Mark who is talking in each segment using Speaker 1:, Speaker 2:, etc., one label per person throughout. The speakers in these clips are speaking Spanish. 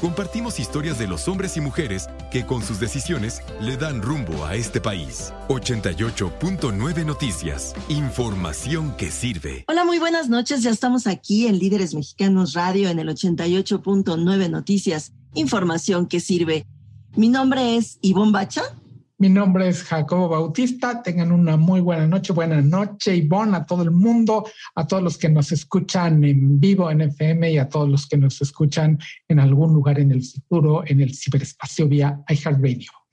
Speaker 1: Compartimos historias de los hombres y mujeres que con sus decisiones le dan rumbo a este país. 88.9 Noticias. Información que sirve.
Speaker 2: Hola, muy buenas noches. Ya estamos aquí en Líderes Mexicanos Radio en el 88.9 Noticias. Información que sirve. Mi nombre es Ivonne Bacha
Speaker 3: mi nombre es Jacobo Bautista. Tengan una muy buena noche. Buena noche, Ivonne, a todo el mundo, a todos los que nos escuchan en vivo en FM y a todos los que nos escuchan en algún lugar en el futuro, en el ciberespacio vía iHeartRadio.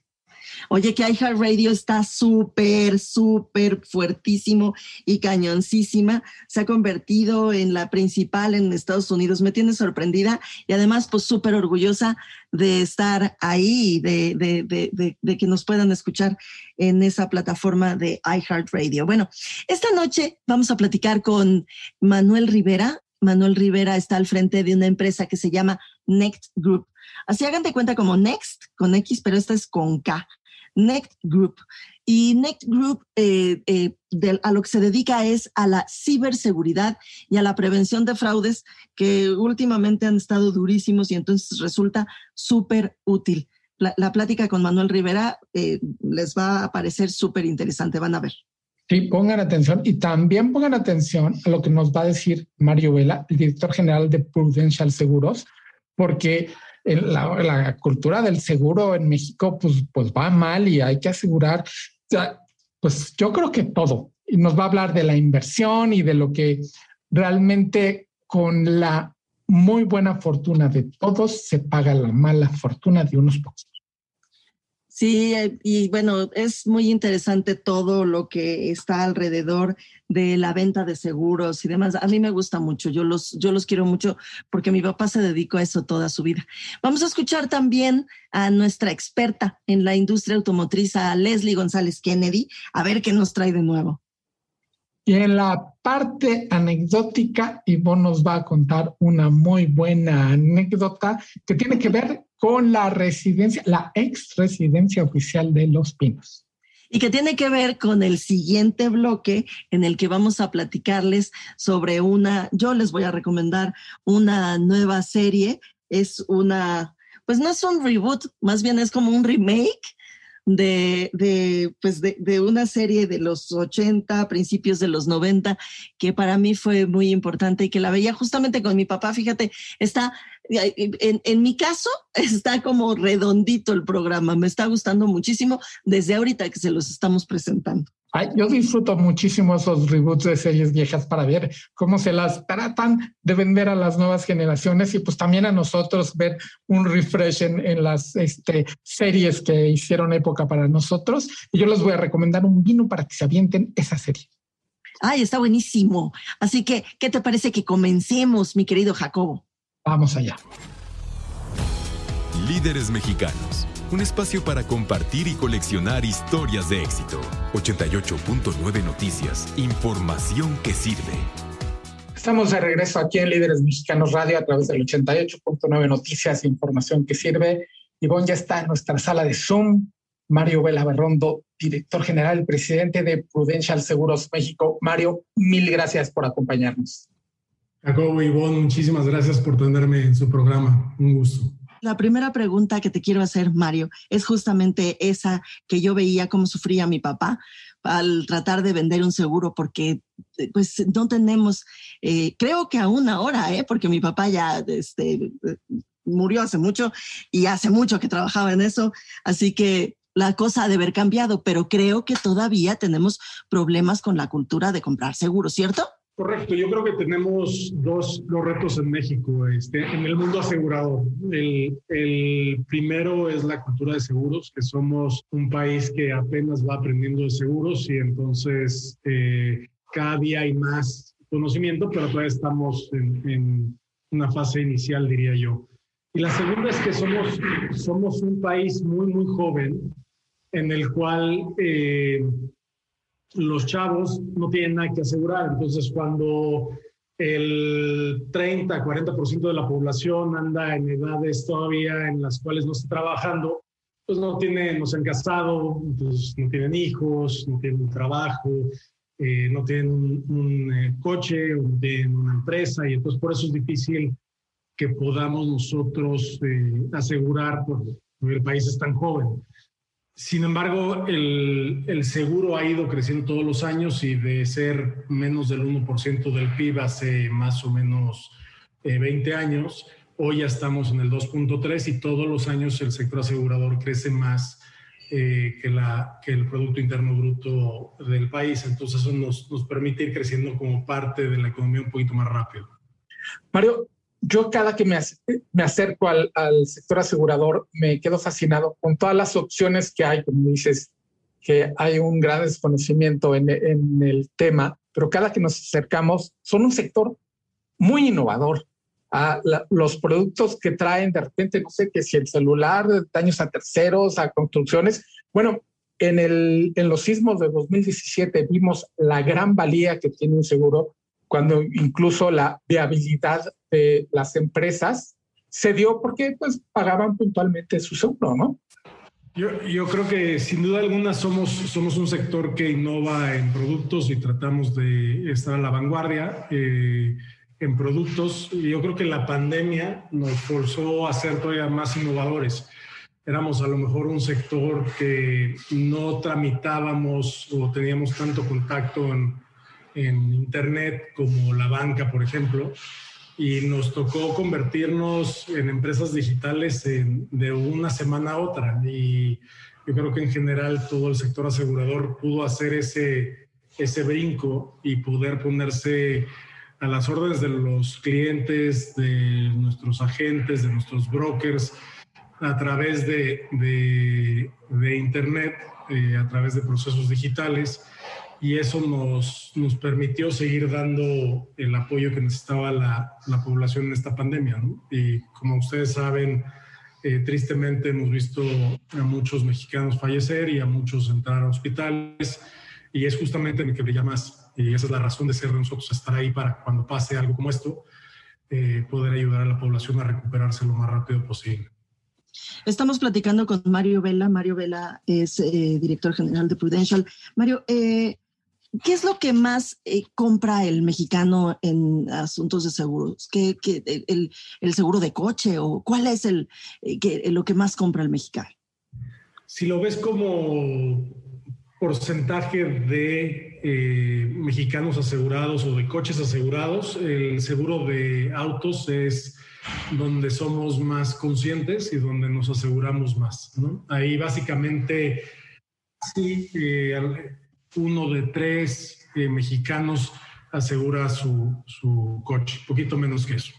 Speaker 2: Oye, que iHeartRadio está súper, súper fuertísimo y cañoncísima. Se ha convertido en la principal en Estados Unidos. Me tiene sorprendida y además, pues súper orgullosa de estar ahí, de, de, de, que nos puedan escuchar en esa plataforma de iHeartRadio. Bueno, esta noche vamos a platicar con Manuel Rivera. Manuel Rivera está al frente de una empresa que se llama Next Group. Así hagan de cuenta como Next con X, pero esta es con K. Next Group. Y Next Group eh, eh, a lo que se dedica es a la ciberseguridad y a la prevención de fraudes que últimamente han estado durísimos y entonces resulta súper útil. La, plática con Manuel Rivera eh, les va a parecer súper interesante, van a ver.
Speaker 3: Sí, pongan atención y también pongan atención a lo que nos va a decir Mario Vela, el director general de Prudential Seguros, porque la, la, cultura del seguro en México pues, pues va mal y hay que asegurar, pues yo creo que todo. Y nos va a hablar de la inversión y de lo que realmente con la muy buena fortuna de todos se paga la mala fortuna de unos pocos.
Speaker 2: Sí, eh, y bueno, es muy interesante todo lo que está alrededor de la venta de seguros y demás. A mí me gusta mucho, yo los, yo los quiero mucho porque mi papá se dedicó a eso toda su vida. Vamos a escuchar también a nuestra experta en la industria automotriz, a Leslie González Kennedy, a ver qué nos trae de nuevo.
Speaker 3: Y en la parte anecdótica, Ivonne nos va a contar una muy buena anécdota que tiene que ver con la residencia, la ex residencia oficial de Los Pinos.
Speaker 2: Y que tiene que ver con el siguiente bloque en el que vamos a platicarles sobre una, yo les voy a recomendar una nueva serie, es una, pues no es un reboot, más bien es como un remake de, de, pues de, de, una serie de los 80, principios de los 90, que para mí fue muy importante y que la veía justamente con mi papá. Fíjate, está, en, en mi caso, está como redondito el programa. Me está gustando muchísimo desde ahorita que se los estamos presentando
Speaker 3: yo disfruto muchísimo esos reboots de series viejas para ver cómo se las tratan de vender a las nuevas generaciones y pues también a nosotros ver un refresh en, las este, series que hicieron época para nosotros. Y yo les voy a recomendar un vino para que se avienten esa serie.
Speaker 2: Ay, está buenísimo. Así que, ¿qué te parece que comencemos, mi querido Jacobo?
Speaker 3: Vamos allá.
Speaker 1: Líderes mexicanos un espacio para compartir y coleccionar historias de éxito. 88.9 Noticias, información que sirve.
Speaker 3: Estamos de regreso aquí en Líderes Mexicanos Radio a través del 88.9 Noticias, información que sirve. Ivonne ya está en nuestra sala de Zoom. Mario Vela Berrondo, director general, presidente de Prudential Seguros México. Mario, mil gracias por acompañarnos.
Speaker 4: Jacobo Ivonne, muchísimas gracias por tenerme en su programa. Un gusto.
Speaker 2: La primera pregunta que te quiero hacer, Mario, es justamente esa que yo veía cómo sufría mi papá al tratar de vender un seguro porque eh, pues no tenemos, eh, creo que aún ahora, ¿eh? porque mi papá ya este, murió hace mucho y hace mucho que trabajaba en eso, así que la cosa ha de haber cambiado, pero creo que todavía tenemos problemas con la cultura de comprar seguros, ¿cierto?
Speaker 4: Correcto, yo creo que tenemos dos, retos en México, este, en el mundo asegurador. El, primero es la cultura de seguros, que somos un país que apenas va aprendiendo de seguros y entonces eh, cada día hay más conocimiento, pero todavía estamos en, en, una fase inicial, diría yo. Y la segunda es que somos, somos un país muy, muy joven en el cual... Eh, los chavos no tienen nada que asegurar. Entonces, cuando el 30, 40% de la población anda en edades todavía en las cuales no está trabajando, pues no tienen, no se han casado, pues no tienen hijos, no tienen un trabajo, eh, no tienen un, eh, coche, no tienen una empresa, y entonces por eso es difícil que podamos nosotros eh, asegurar, porque el país es tan joven. Sin embargo, el, seguro ha ido creciendo todos los años y de ser menos del 1% del PIB hace más o menos 20 años, hoy ya estamos en el 2.3 y todos los años el sector asegurador crece más eh, que, la, que el Producto Interno Bruto del país. Entonces eso nos, nos permite ir creciendo como parte de la economía un poquito más rápido.
Speaker 3: Mario, yo cada que me, me acerco al, al, sector asegurador me quedo fascinado con todas las opciones que hay, como dices, que hay un gran desconocimiento en, en el tema, pero cada que nos acercamos son un sector muy innovador. a la, los productos que traen de repente, no sé, que si el celular, daños a terceros, a construcciones. Bueno, en, el, en los sismos de 2017 vimos la gran valía que tiene un seguro cuando incluso la viabilidad de las empresas se dio porque pues pagaban puntualmente su seguro, ¿no?
Speaker 4: Yo, yo, creo que sin duda alguna somos, somos un sector que innova en productos y tratamos de estar a la vanguardia eh, en productos. Y yo creo que la pandemia nos forzó a ser todavía más innovadores. Éramos a lo mejor un sector que no tramitábamos o teníamos tanto contacto en, en Internet como la banca, por ejemplo, y nos tocó convertirnos en empresas digitales de una semana a otra. Y yo creo que en general todo el sector asegurador pudo hacer ese, ese brinco y poder ponerse a las órdenes de los clientes, de nuestros agentes, de nuestros brokers, a través de, de, de Internet, eh, a través de procesos digitales y eso nos, nos permitió seguir dando el apoyo que necesitaba la, la población en esta pandemia. ¿no? Y como ustedes saben, eh, tristemente hemos visto a muchos mexicanos fallecer y a muchos entrar a hospitales y es justamente en el que brilla más. Y esa es la razón de ser de nosotros, estar ahí para cuando pase algo como esto, eh, poder ayudar a la población a recuperarse lo más rápido posible.
Speaker 2: Estamos platicando con Mario Vela. Mario Vela es eh, director general de Prudential. Mario, eh, ¿Qué es lo que más eh, compra el mexicano en asuntos de seguros? ¿Qué, el, seguro de coche o cuál es el, eh, que, lo que más compra el mexicano?
Speaker 4: Si lo ves como porcentaje de eh, mexicanos asegurados o de coches asegurados, el seguro de autos es donde somos más conscientes y donde nos aseguramos más. Ahí básicamente sí. Eh, uno de tres eh, mexicanos asegura su, su coche, poquito menos que eso.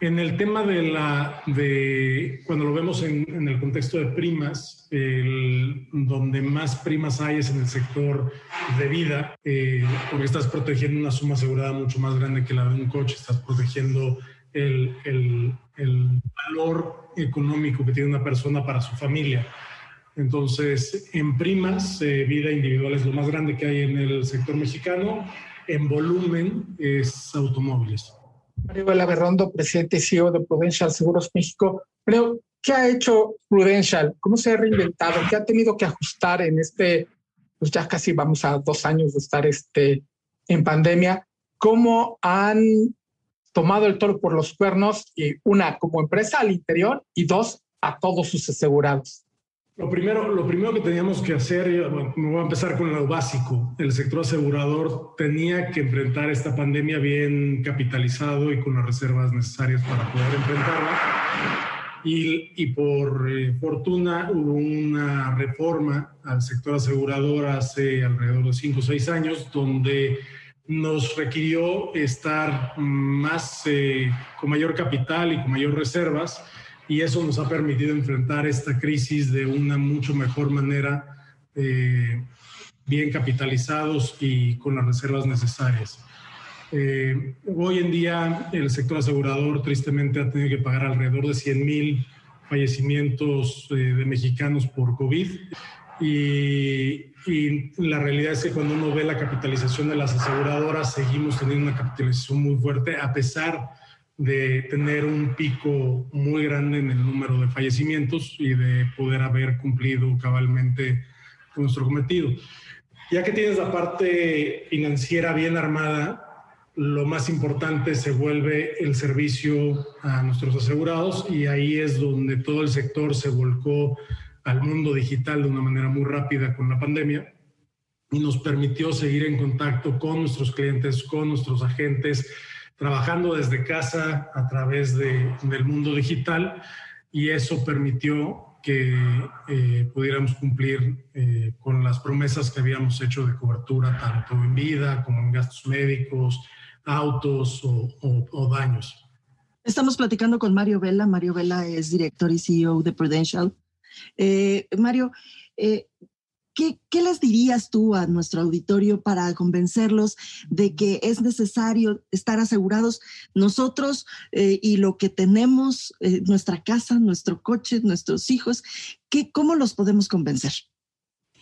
Speaker 4: En el tema de la, de, cuando lo vemos en, el contexto de primas, donde más primas hay es en el sector de vida, eh, porque estás protegiendo una suma asegurada mucho más grande que la de un coche, estás protegiendo el, el valor económico que tiene una persona para su familia. Entonces, en primas, eh, vida individual es lo más grande que hay en el sector mexicano. En volumen es automóviles.
Speaker 3: Mario Berrondo, presidente y CEO de Prudential Seguros México. Pero, ¿qué ha hecho Prudential? ¿Cómo se ha reinventado? ¿Qué ha tenido que ajustar en este, pues ya casi vamos a dos años de estar este, en pandemia? ¿Cómo han tomado el toro por los cuernos? Y una, como empresa al interior y dos, a todos sus asegurados.
Speaker 4: Lo primero, lo primero que teníamos que hacer, bueno, voy a empezar con lo básico, el sector asegurador tenía que enfrentar esta pandemia bien capitalizado y con las reservas necesarias para poder enfrentarla. Y, y por eh, fortuna hubo una reforma al sector asegurador hace alrededor de 5 o 6 años, donde nos requirió estar más eh, con mayor capital y con mayor reservas y eso nos ha permitido enfrentar esta crisis de una mucho mejor manera, eh, bien capitalizados y con las reservas necesarias. Eh, hoy en día el sector asegurador tristemente ha tenido que pagar alrededor de 100 mil fallecimientos eh, de mexicanos por COVID y, y, la realidad es que cuando uno ve la capitalización de las aseguradoras, seguimos teniendo una capitalización muy fuerte a pesar de tener un pico muy grande en el número de fallecimientos y de poder haber cumplido cabalmente nuestro cometido. Ya que tienes la parte financiera bien armada, lo más importante se vuelve el servicio a nuestros asegurados y ahí es donde todo el sector se volcó al mundo digital de una manera muy rápida con la pandemia y nos permitió seguir en contacto con nuestros clientes, con nuestros agentes, trabajando desde casa a través de, del mundo digital y eso permitió que eh, pudiéramos cumplir eh, con las promesas que habíamos hecho de cobertura tanto en vida como en gastos médicos, autos o, daños.
Speaker 2: Estamos platicando con Mario Vela. Mario Vela es director y CEO de Prudential. Eh, Mario, ¿qué, ¿qué, les dirías tú a nuestro auditorio para convencerlos de que es necesario estar asegurados nosotros eh, y lo que tenemos, eh, nuestra casa, nuestro coche, nuestros hijos? ¿qué, ¿Cómo los podemos convencer?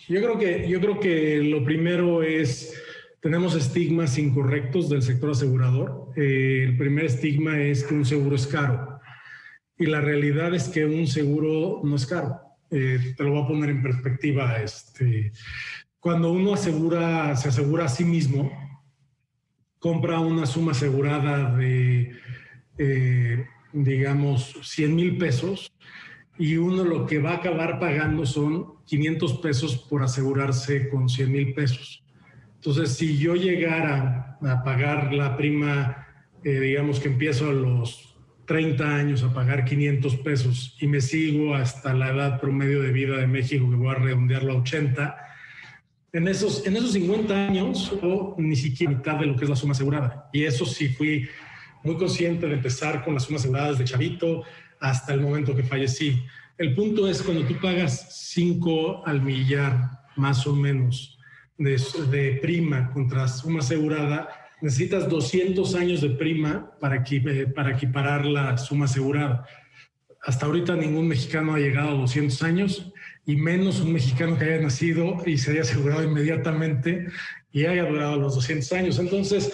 Speaker 4: Yo creo que, yo creo que lo primero es tenemos estigmas incorrectos del sector asegurador. Eh, el primer estigma es que un seguro es caro y la realidad es que un seguro no es caro. Eh, te lo voy a poner en perspectiva. Este, cuando uno asegura, se asegura a sí mismo, compra una suma asegurada de, eh, digamos, 100 mil pesos y uno lo que va a acabar pagando son 500 pesos por asegurarse con 100 mil pesos. Entonces, si yo llegara a pagar la prima, eh, digamos que empiezo a los 30 años a pagar 500 pesos y me sigo hasta la edad promedio de vida de México, que voy a redondearlo a 80, en esos, en esos 50 años o ni siquiera mitad de lo que es la suma asegurada. Y eso sí fui muy consciente de empezar con las sumas aseguradas de chavito hasta el momento que fallecí. El punto es cuando tú pagas 5 al millar, más o menos, de, prima contra suma asegurada, necesitas 200 años de prima para, eh, para equiparar la suma asegurada. Hasta ahorita ningún mexicano ha llegado a 200 años y menos un mexicano que haya nacido y se haya asegurado inmediatamente y haya durado los 200 años. Entonces,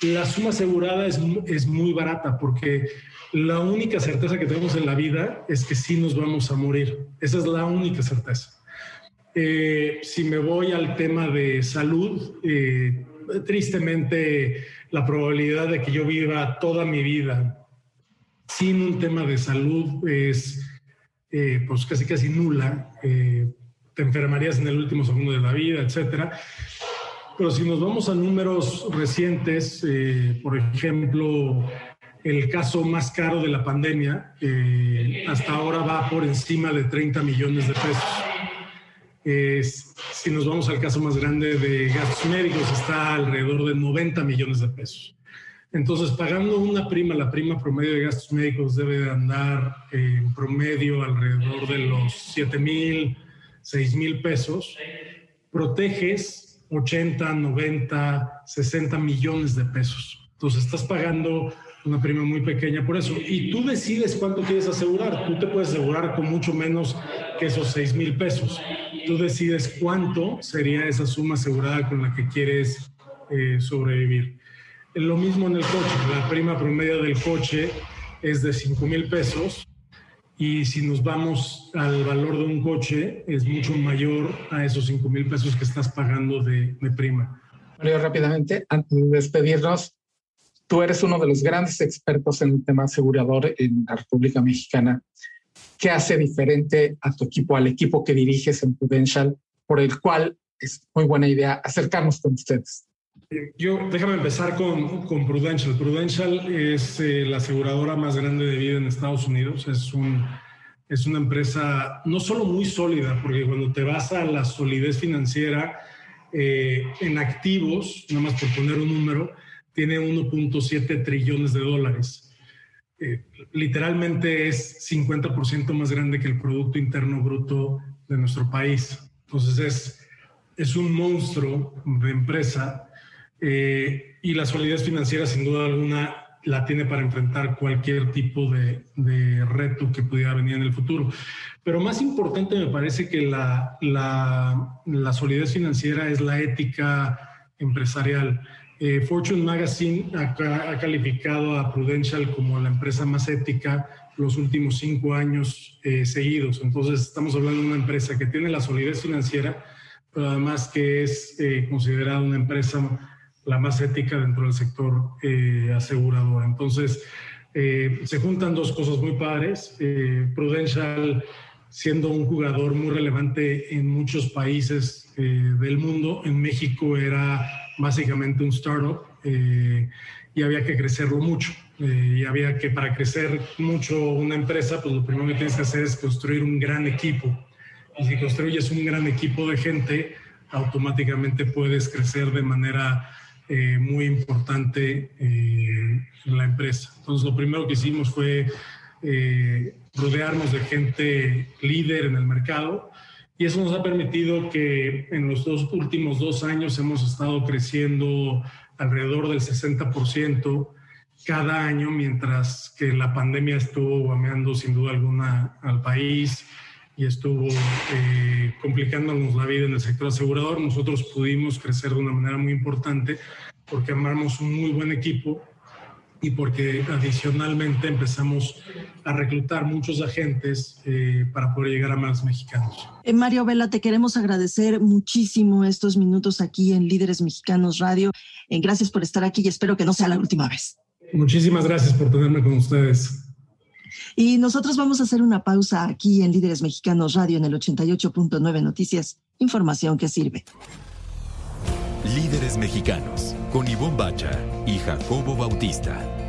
Speaker 4: la suma asegurada es, es muy barata porque la única certeza que tenemos en la vida es que sí nos vamos a morir. Esa es la única certeza. Eh, si me voy al tema de salud, eh, tristemente la probabilidad de que yo viva toda mi vida sin un tema de salud es eh, pues casi casi nula. te enfermarías en el último segundo de la vida, etcétera. Pero si nos vamos a números recientes, por ejemplo, el caso más caro de la pandemia, hasta ahora va por encima de 30 millones de pesos si nos vamos al caso más grande de gastos médicos, está alrededor de 90 millones de pesos. Entonces, pagando una prima, la prima promedio de gastos médicos debe de andar en promedio alrededor de los 7 mil, 6 mil pesos. Proteges 80, 90, 60 millones de pesos. Entonces, estás pagando una prima muy pequeña por eso. Y tú decides cuánto quieres asegurar. Tú te puedes asegurar con mucho menos que esos 6 mil pesos. Tú decides cuánto sería esa suma asegurada con la que quieres eh, sobrevivir. Lo mismo en el coche. La prima promedio del coche es de 5 mil pesos. Y si nos vamos al valor de un coche, es mucho mayor a esos 5 mil pesos que estás pagando de, de prima.
Speaker 3: Mario, rápidamente, antes de despedirnos, Tú eres uno de los grandes expertos en el tema asegurador en la República Mexicana. ¿Qué hace diferente a tu equipo, al equipo que diriges en Prudential, por el cual es muy buena idea acercarnos con ustedes?
Speaker 4: Yo, déjame empezar con, con Prudential. Prudential es eh, la aseguradora más grande de vida en Estados Unidos. Es, un, es una empresa no solo muy sólida, porque cuando te vas a la solidez financiera eh, en activos, nada más por poner un número, tiene 1.7 trillones de dólares. Eh, literalmente es 50% más grande que el Producto Interno Bruto de nuestro país. Entonces es, es un monstruo de empresa eh, y la solidez financiera sin duda alguna la tiene para enfrentar cualquier tipo de, reto que pudiera venir en el futuro. Pero más importante me parece que la, la, la solidez financiera es la ética empresarial. Eh, Fortune Magazine ha, ha, calificado a Prudential como la empresa más ética los últimos cinco años eh, seguidos. Entonces estamos hablando de una empresa que tiene la solidez financiera, pero además que es eh, considerada una empresa la más ética dentro del sector eh, asegurador. Entonces, eh, se juntan dos cosas muy padres. Eh, Prudential, siendo un jugador muy relevante en muchos países del mundo, en México era básicamente un startup y había que crecerlo mucho. y había que, para crecer mucho una empresa, pues lo primero que tienes que hacer es construir un gran equipo. Y si construyes un gran equipo de gente, automáticamente puedes crecer de manera eh, muy importante eh, en la empresa. Entonces, lo primero que hicimos fue eh, rodearnos de gente líder en el mercado y eso nos ha permitido que en los dos últimos dos años hemos estado creciendo alrededor del 60% cada año, mientras que la pandemia estuvo guameando sin duda alguna al país y estuvo eh, complicándonos la vida en el sector asegurador. Nosotros pudimos crecer de una manera muy importante porque armamos un muy buen equipo y porque adicionalmente empezamos a reclutar muchos agentes eh, para poder llegar a más mexicanos.
Speaker 2: Eh, Mario Vela, te queremos agradecer muchísimo estos minutos aquí en Líderes Mexicanos Radio. Eh, gracias por estar aquí y espero que no sea la última vez.
Speaker 4: Muchísimas gracias por tenerme con ustedes.
Speaker 2: Y nosotros vamos a hacer una pausa aquí en Líderes Mexicanos Radio en el 88.9 Noticias, información que sirve.
Speaker 1: Líderes Mexicanos, con Ivonne Bacha y Jacobo Bautista.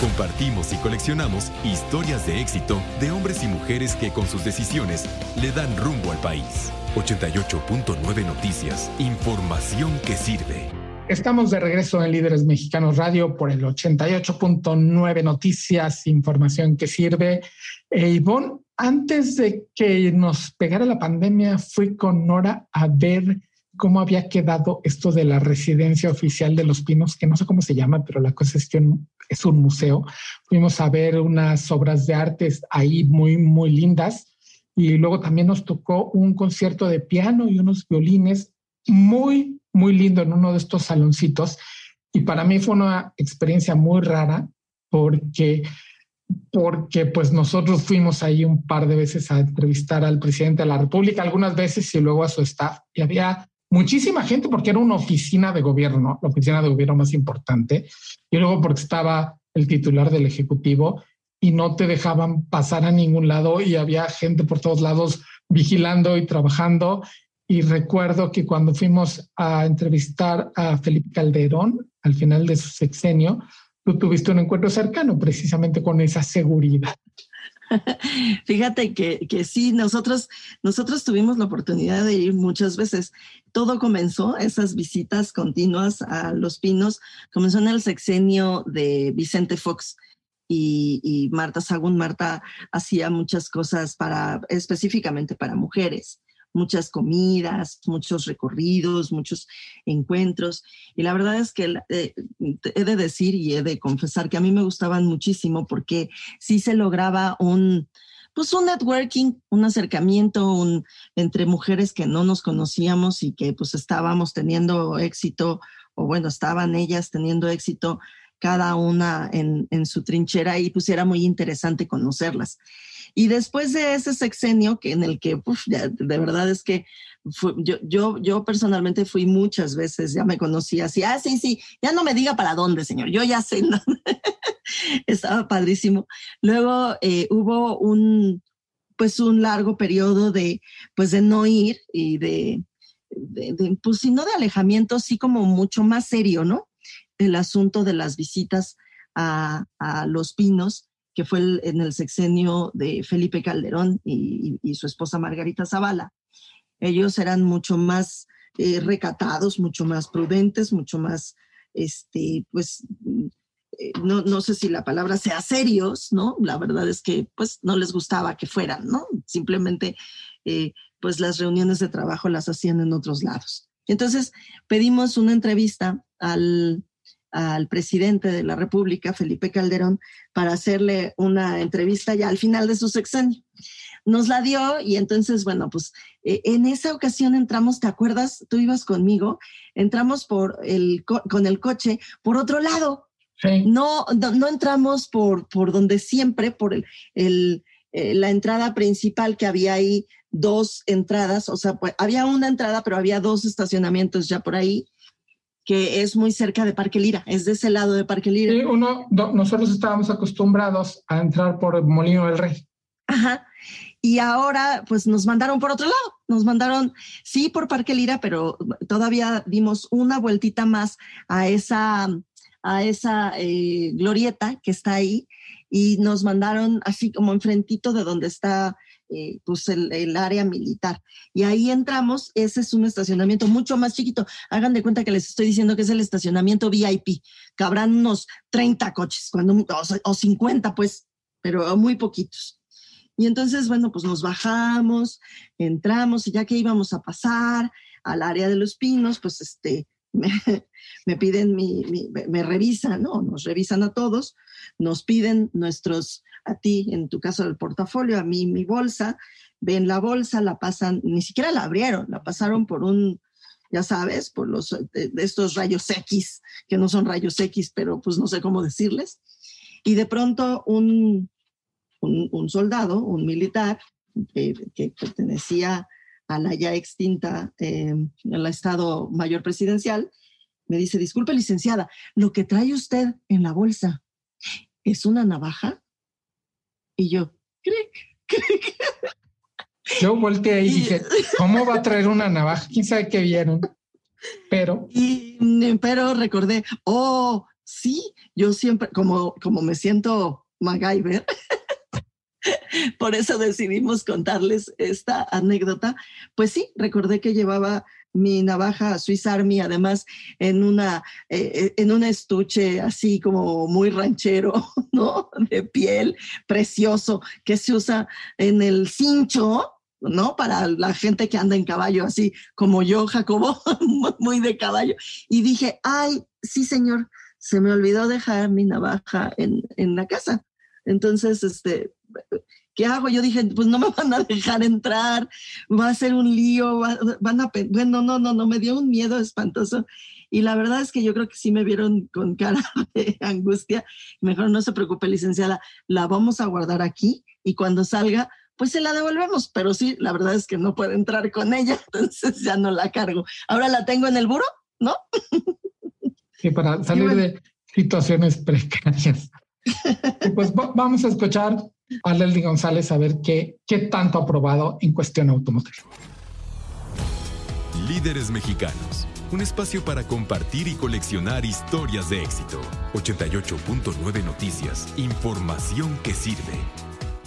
Speaker 1: Compartimos y coleccionamos historias de éxito de hombres y mujeres que con sus decisiones le dan rumbo al país. 88.9 Noticias, información que sirve.
Speaker 3: Estamos de regreso en Líderes Mexicanos Radio por el 88.9 Noticias, información que sirve. E Ivonne, antes de que nos pegara la pandemia, fui con Nora a ver cómo había quedado esto de la residencia oficial de los pinos, que no sé cómo se llama, pero la cosa es que es un museo. Fuimos a ver unas obras de artes ahí muy, muy lindas. Y luego también nos tocó un concierto de piano y unos violines muy, muy lindo en uno de estos saloncitos. Y para mí fue una experiencia muy rara porque, porque pues nosotros fuimos ahí un par de veces a entrevistar al presidente de la República, algunas veces y luego a su staff. Y había muchísima gente porque era una oficina de gobierno, la oficina de gobierno más importante. Y luego porque estaba el titular del Ejecutivo y no te dejaban pasar a ningún lado y había gente por todos lados vigilando y trabajando y recuerdo que cuando fuimos a entrevistar a Felipe Calderón al final de su sexenio, tú tuviste un encuentro cercano precisamente con esa seguridad.
Speaker 2: Fíjate que, que, sí, nosotros, nosotros tuvimos la oportunidad de ir muchas veces. Todo comenzó, esas visitas continuas a Los Pinos, comenzó en el sexenio de Vicente Fox y, y Marta Sagún. Marta hacía muchas cosas para, específicamente para mujeres muchas comidas, muchos recorridos, muchos encuentros. Y la verdad es que eh, he de decir y he de confesar que a mí me gustaban muchísimo porque sí se lograba un, pues un networking, un acercamiento entre mujeres que no nos conocíamos y que pues estábamos teniendo éxito, o bueno, estaban ellas teniendo éxito cada una en, en su trinchera y pues era muy interesante conocerlas. Y después de ese sexenio, que en el que de verdad es que yo, yo, yo personalmente fui muchas veces, ya me conocía así, ah, sí, sí, ya no me diga para dónde, señor, yo ya sé, estaba padrísimo. Luego eh, hubo un, pues un largo periodo de, pues de no ir y de, de, pues si no de alejamiento, sí como mucho más serio, ¿no? El asunto de las visitas a, a Los Pinos que fue en el sexenio de Felipe Calderón y, su esposa Margarita Zavala. Ellos eran mucho más eh, recatados, mucho más prudentes, mucho más, este, pues, eh, no, no, sé si la palabra sea serios, ¿no? La verdad es que, pues, no les gustaba que fueran, ¿no? Simplemente, eh, pues, las reuniones de trabajo las hacían en otros lados. Entonces, pedimos una entrevista al al presidente de la República, Felipe Calderón, para hacerle una entrevista ya al final de su sexenio. Nos la dio y entonces, bueno, pues eh, en esa ocasión entramos, ¿te acuerdas? Tú ibas conmigo, entramos por el, con el coche por otro lado. No, no, entramos por, por donde siempre, por el, el eh, la entrada principal que había ahí dos entradas, o sea, pues, había una entrada, pero había dos estacionamientos ya por ahí que es muy cerca de Parque Lira, es de ese lado de Parque Lira.
Speaker 3: Sí, uno, nosotros estábamos acostumbrados a entrar por el Molino del Rey.
Speaker 2: Ajá. Y ahora, pues nos mandaron por otro lado, nos mandaron, sí, por Parque Lira, pero todavía dimos una vueltita más a esa, a esa eh, glorieta que está ahí y nos mandaron así como enfrentito de donde está eh, pues el, área militar. Y ahí entramos, ese es un estacionamiento mucho más chiquito. Hagan de cuenta que les estoy diciendo que es el estacionamiento VIP. Cabrán unos 30 coches, cuando, o, 50 pues, pero muy poquitos. Y entonces, bueno, pues nos bajamos, entramos y ya que íbamos a pasar al área de los pinos, pues este, me, piden mi, me revisan, ¿no? Nos revisan a todos, nos piden nuestros a ti, en tu caso del portafolio, a mí mi bolsa, ven la bolsa, la pasan, ni siquiera la abrieron, la pasaron por un, ya sabes, por los de, estos rayos X, que no son rayos X, pero pues no sé cómo decirles. Y de pronto un, un, soldado, un militar, que pertenecía a la ya extinta, eh, Estado Mayor Presidencial, me dice, disculpe licenciada, lo que trae usted en la bolsa es una navaja. Y yo, cric, cric.
Speaker 3: Yo volteé y dije, ¿cómo va a traer una navaja? ¿Quién sabe qué vieron? Pero...
Speaker 2: Y, mm, pero recordé, oh, sí, yo siempre, como, como me siento MacGyver, por eso decidimos contarles esta anécdota. Pues sí, recordé que llevaba mi navaja Swiss Army, además en una eh, eh, en un estuche así como muy ranchero, ¿no? De piel, precioso, que se usa en el cincho, ¿no? Para la gente que anda en caballo, así como yo, Jacobo, muy de caballo. Y dije, ay, sí, señor, se me olvidó dejar mi navaja en, en la casa. Entonces, este, ¿qué hago? Yo dije, pues no me van a dejar entrar, va a ser un lío, van a, bueno, no, no, no, me dio un miedo espantoso. Y la verdad es que yo creo que sí me vieron con cara de angustia. Mejor no se preocupe, licenciada, la vamos a guardar aquí y cuando salga, pues se la devolvemos. Pero sí, la verdad es que no puede entrar con ella, entonces ya no la cargo. Ahora la tengo en el buro, ¿no?
Speaker 3: Sí, para salir de situaciones precarias. pues vamos a escuchar a Leslie González a ver qué, qué tanto ha probado en cuestión automotriz.
Speaker 1: Líderes mexicanos. Un espacio para compartir y coleccionar historias de éxito. 88.9 Noticias. Información que sirve.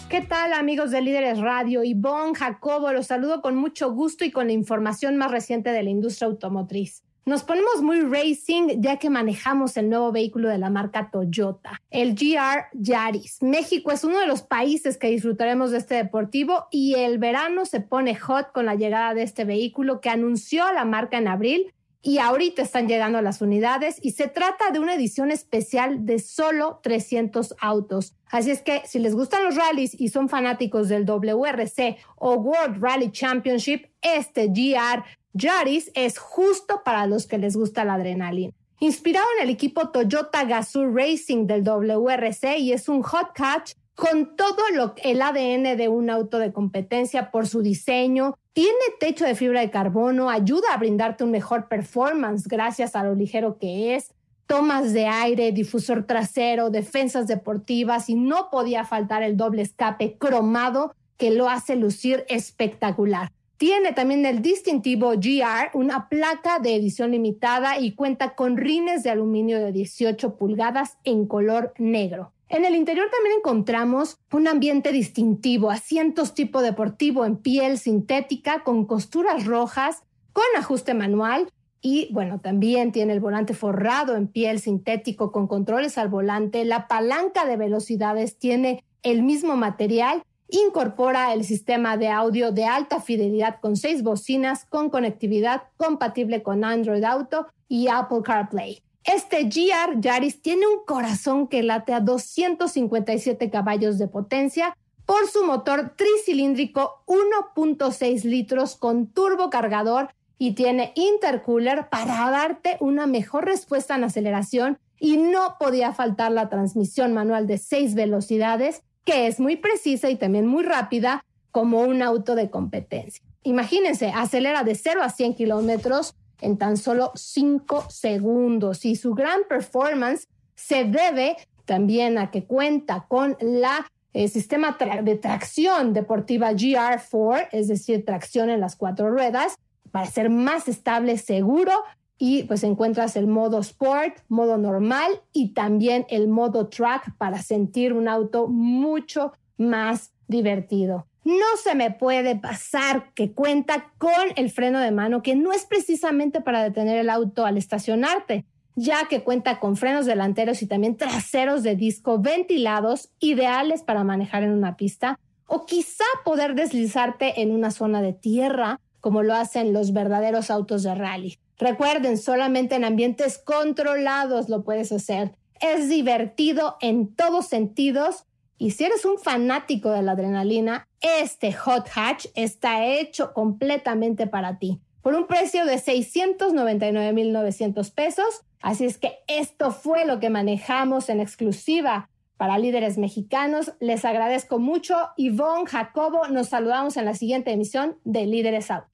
Speaker 5: ¿Qué tal amigos de Líderes Radio? Ivonne, Jacobo, los saludo con mucho gusto y con la información más reciente de la industria automotriz. Nos ponemos muy racing ya que manejamos el nuevo vehículo de la marca Toyota, el GR Yaris. México es uno de los países que disfrutaremos de este deportivo y el verano se pone hot con la llegada de este vehículo que anunció la marca en abril y ahorita están llegando las unidades y se trata de una edición especial de solo 300 autos. Así es que si les gustan los rallies y son fanáticos del WRC o World Rally Championship, este GR Yaris es justo para los que les gusta la adrenalina. Inspirado en el equipo Toyota Gazoo Racing del WRC y es un hot catch con todo el ADN de un auto de competencia por su diseño. Tiene techo de fibra de carbono, ayuda a brindarte un mejor performance gracias a lo ligero que es, tomas de aire, difusor trasero, defensas deportivas y no podía faltar el doble escape cromado que lo hace lucir espectacular. Tiene también el distintivo GR, una placa de edición limitada y cuenta con rines de aluminio de 18 pulgadas en color negro. En el interior también encontramos un ambiente distintivo, asientos tipo deportivo en piel sintética con costuras rojas, con ajuste manual y bueno, también tiene el volante forrado en piel sintético con controles al volante, la palanca de velocidades tiene el mismo material Incorpora el sistema de audio de alta fidelidad con seis bocinas con conectividad compatible con Android Auto y Apple CarPlay. Este GR Yaris tiene un corazón que late a 257 caballos de potencia por su motor tricilíndrico 1.6 litros con turbocargador y tiene intercooler para darte una mejor respuesta en aceleración y no podía faltar la transmisión manual de 6 velocidades que es muy precisa y también muy rápida como un auto de competencia. Imagínense, acelera de 0 a 100 kilómetros en tan solo 5 segundos y su gran performance se debe también a que cuenta con la el eh, sistema de tracción deportiva GR4, es decir, tracción en las cuatro ruedas, para ser más estable, seguro y pues encuentras el modo sport, modo normal y también el modo track para sentir un auto mucho más divertido. No se me puede pasar que cuenta con el freno de mano, que no es precisamente para detener el auto al estacionarte, ya que cuenta con frenos delanteros y también traseros de disco ventilados, ideales para manejar en una pista, o quizá poder deslizarte en una zona de tierra, como lo hacen los verdaderos autos de rally. Recuerden, solamente en ambientes controlados lo puedes hacer. Es divertido en todos sentidos y si eres un fanático de la adrenalina, este Hot Hatch está hecho completamente para ti por un precio de 699.900 pesos. Así es que esto fue lo que manejamos en exclusiva para líderes mexicanos. Les agradezco mucho. Yvonne, Jacobo, nos saludamos en la siguiente emisión de Líderes Out.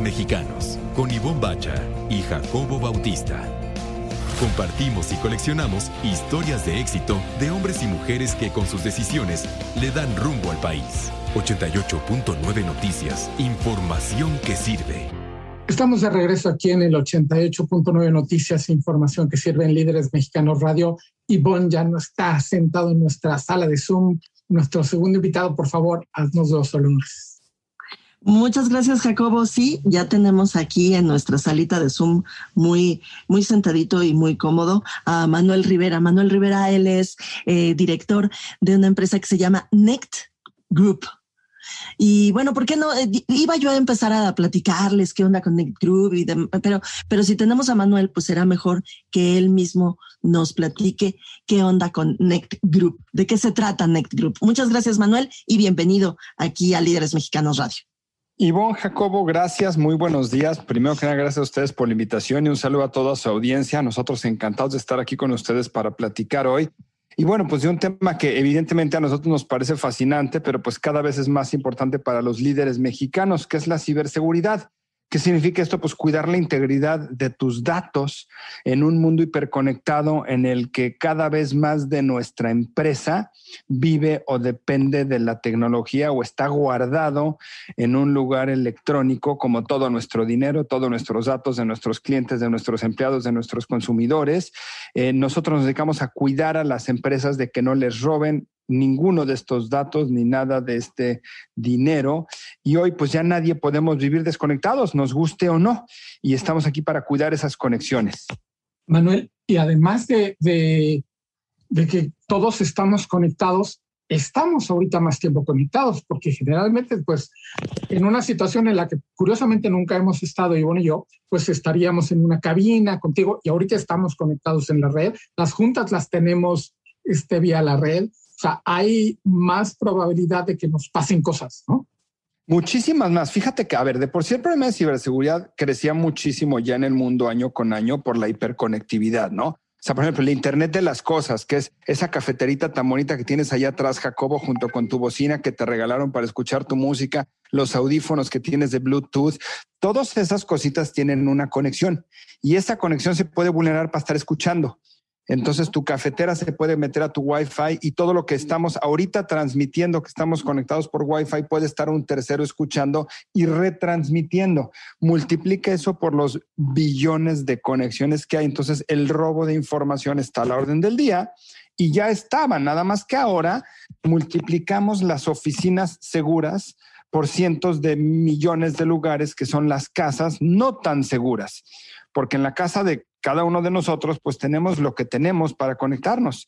Speaker 1: Mexicanos con Ivonne Bacha y Jacobo Bautista. Compartimos y coleccionamos historias de éxito de hombres y mujeres que con sus decisiones le dan rumbo al país. 88.9 Noticias, información que sirve.
Speaker 3: Estamos de regreso aquí en el 88.9 Noticias, información que sirve en Líderes Mexicanos Radio. Ivonne ya no está sentado en nuestra sala de Zoom. Nuestro segundo invitado, por favor, haznos dos saludos.
Speaker 2: Muchas gracias, Jacobo. Sí, ya tenemos aquí en nuestra salita de Zoom muy, muy sentadito y muy cómodo a Manuel Rivera. Manuel Rivera, él es eh, director de una empresa que se llama NECT Group. Y bueno, ¿por qué no? Eh, iba yo a empezar a platicarles qué onda con NECT Group, y pero, pero si tenemos a Manuel, pues será mejor que él mismo nos platique qué onda con NECT Group, de qué se trata NECT Group. Muchas gracias, Manuel, y bienvenido aquí a Líderes Mexicanos Radio.
Speaker 6: Ivonne Jacobo, gracias, muy buenos días. Primero que nada, gracias a ustedes por la invitación y un saludo a toda su audiencia. Nosotros encantados de estar aquí con ustedes para platicar hoy. Y bueno, pues de un tema que evidentemente a nosotros nos parece fascinante, pero pues cada vez es más importante para los líderes mexicanos, que es la ciberseguridad. ¿Qué significa esto? Pues cuidar la integridad de tus datos en un mundo hiperconectado en el que cada vez más de nuestra empresa vive o depende de la tecnología o está guardado en un lugar electrónico como todo nuestro dinero, todos nuestros datos de nuestros clientes, de nuestros empleados, de nuestros consumidores. Eh, nosotros nos dedicamos a cuidar a las empresas de que no les roben ninguno de estos datos ni nada de este dinero. Y hoy pues ya nadie podemos vivir desconectados, nos guste o no. Y estamos aquí para cuidar esas conexiones.
Speaker 3: Manuel, y además de, de, que todos estamos conectados, estamos ahorita más tiempo conectados, porque generalmente, pues, en una situación en la que curiosamente nunca hemos estado, Ivonne y yo, pues estaríamos en una cabina contigo y ahorita estamos conectados en la red. Las juntas las tenemos este, vía la red. O sea, hay más probabilidad de que nos pasen cosas, ¿no?
Speaker 6: Muchísimas más. Fíjate que, a ver, de por sí el problema de ciberseguridad crecía muchísimo ya en el mundo año con año por la hiperconectividad, ¿no? O sea, por ejemplo, el Internet de las cosas, que es esa cafeterita tan bonita que tienes allá atrás, Jacobo, junto con tu bocina que te regalaron para escuchar tu música, los audífonos que tienes de Bluetooth, todas esas cositas tienen una conexión y esa conexión se puede vulnerar para estar escuchando. Entonces tu cafetera se puede meter a tu Wi-Fi y todo lo que estamos ahorita transmitiendo, que estamos conectados por Wi-Fi, puede estar un tercero escuchando y retransmitiendo. Multiplica eso por los billones de conexiones que hay. Entonces el robo de información está a la orden del día y ya estaba, nada más que ahora multiplicamos las oficinas seguras por cientos de millones de lugares que son las casas no tan seguras, porque en la casa de cada uno de nosotros pues tenemos lo que tenemos para conectarnos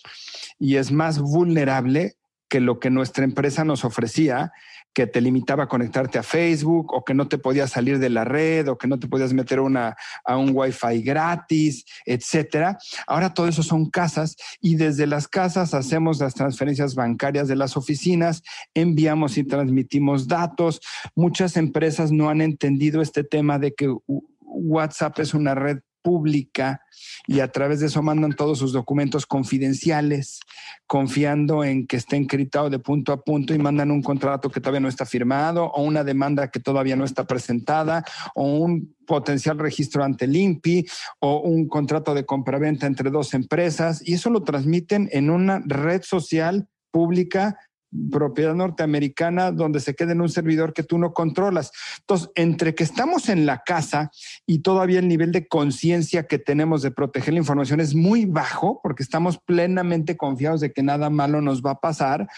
Speaker 6: y es más vulnerable que lo que nuestra empresa nos ofrecía, que te limitaba a conectarte a Facebook o que no te podías salir de la red o que no te podías meter a un Wi-Fi gratis, etcétera. Ahora todo eso son casas y desde las casas hacemos las transferencias bancarias de las oficinas, enviamos y transmitimos datos. Muchas empresas no han entendido este tema de que WhatsApp es una red pública y a través de eso mandan todos sus documentos confidenciales, confiando en que esté encriptado de punto a punto y mandan un contrato que todavía no está firmado o una demanda que todavía no está presentada o un potencial registro ante el INPI o un contrato de compraventa entre dos empresas. Y eso lo transmiten en una red social pública propiedad norteamericana donde se queda en un servidor que tú no controlas. Entonces, entre que estamos en la casa y todavía el nivel de conciencia que tenemos de proteger la información es muy bajo, porque estamos plenamente confiados de que nada malo nos va a pasar,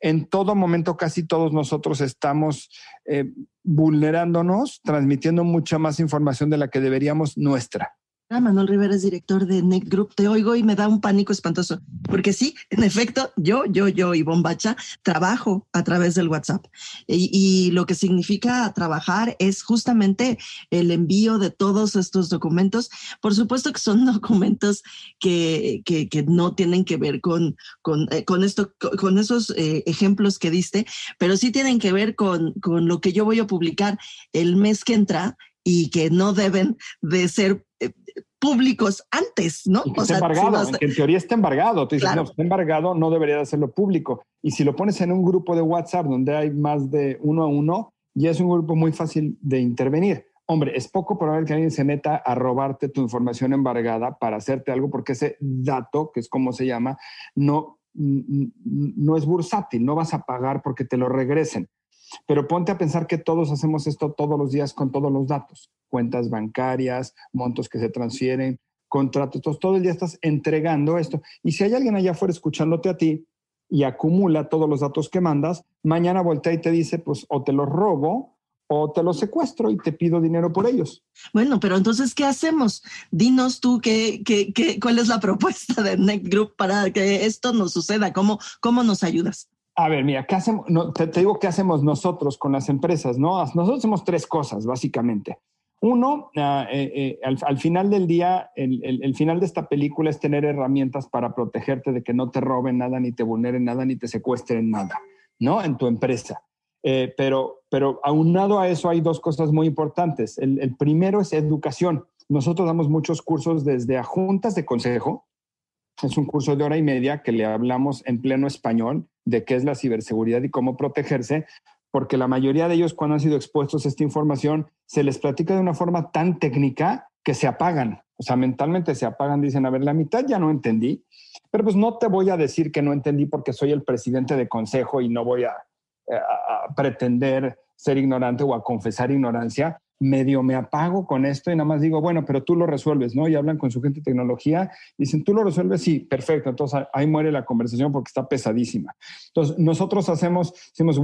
Speaker 6: en todo momento casi todos nosotros estamos eh, vulnerándonos, transmitiendo mucha más información de la que deberíamos nuestra.
Speaker 2: Ah, Manuel Rivera es director de NEC Group. Te oigo y me da un pánico espantoso, porque sí, en efecto, yo, yo, yo y Bombacha trabajo a través del WhatsApp. Y, lo que significa trabajar es justamente el envío de todos estos documentos. Por supuesto que son documentos que, que, no tienen que ver con, con, eh, con esto, con esos eh, ejemplos que diste, pero sí tienen que ver con, con lo que yo voy a publicar el mes que entra y que no deben de ser públicos antes, ¿no?
Speaker 6: o sea, embargado, en teoría está embargado. Tú dices, no, está embargado, no debería de hacerlo público. Y si lo pones en un grupo de WhatsApp donde hay más de uno a uno, ya es un grupo muy fácil de intervenir. Hombre, es poco probable que alguien se meta a robarte tu información embargada para hacerte algo porque ese dato, que es como se llama, no, no es bursátil, no vas a pagar porque te lo regresen. Pero ponte a pensar que todos hacemos esto todos los días con todos los datos, cuentas bancarias, montos que se transfieren, contratos, todo el día estás entregando esto. Y si hay alguien allá afuera escuchándote a ti y acumula todos los datos que mandas, mañana voltea y te dice, pues o te los robo o te los secuestro y te pido dinero por ellos.
Speaker 2: Bueno, pero entonces, ¿qué hacemos? Dinos tú qué, qué, qué, cuál es la propuesta de Net Group para que esto no suceda, cómo, cómo nos ayudas.
Speaker 6: A ver, mira, ¿qué hacemos? te, digo qué hacemos nosotros con las empresas, ¿no? Nosotros hacemos tres cosas, básicamente. Uno, ah, eh, eh, al, final del día, el, final de esta película es tener herramientas para protegerte de que no te roben nada, ni te vulneren nada, ni te secuestren nada, ¿no? En tu empresa. Eh, pero, pero aunado a eso hay dos cosas muy importantes. El, el primero es educación. Nosotros damos muchos cursos desde a juntas de consejo, es un curso de hora y media que le hablamos en pleno español de qué es la ciberseguridad y cómo protegerse, porque la mayoría de ellos cuando han sido expuestos a esta información se les platica de una forma tan técnica que se apagan, o sea, mentalmente se apagan, dicen, a ver, la mitad ya no entendí, pero pues no te voy a decir que no entendí porque soy el presidente de consejo y no voy a, a pretender ser ignorante o a confesar ignorancia, medio me apago con esto y nada más digo, bueno, pero tú lo resuelves, ¿no? Y hablan con su gente de tecnología, dicen, tú lo resuelves, sí, perfecto. Entonces ahí muere la conversación porque está pesadísima. Entonces nosotros hacemos, decimos,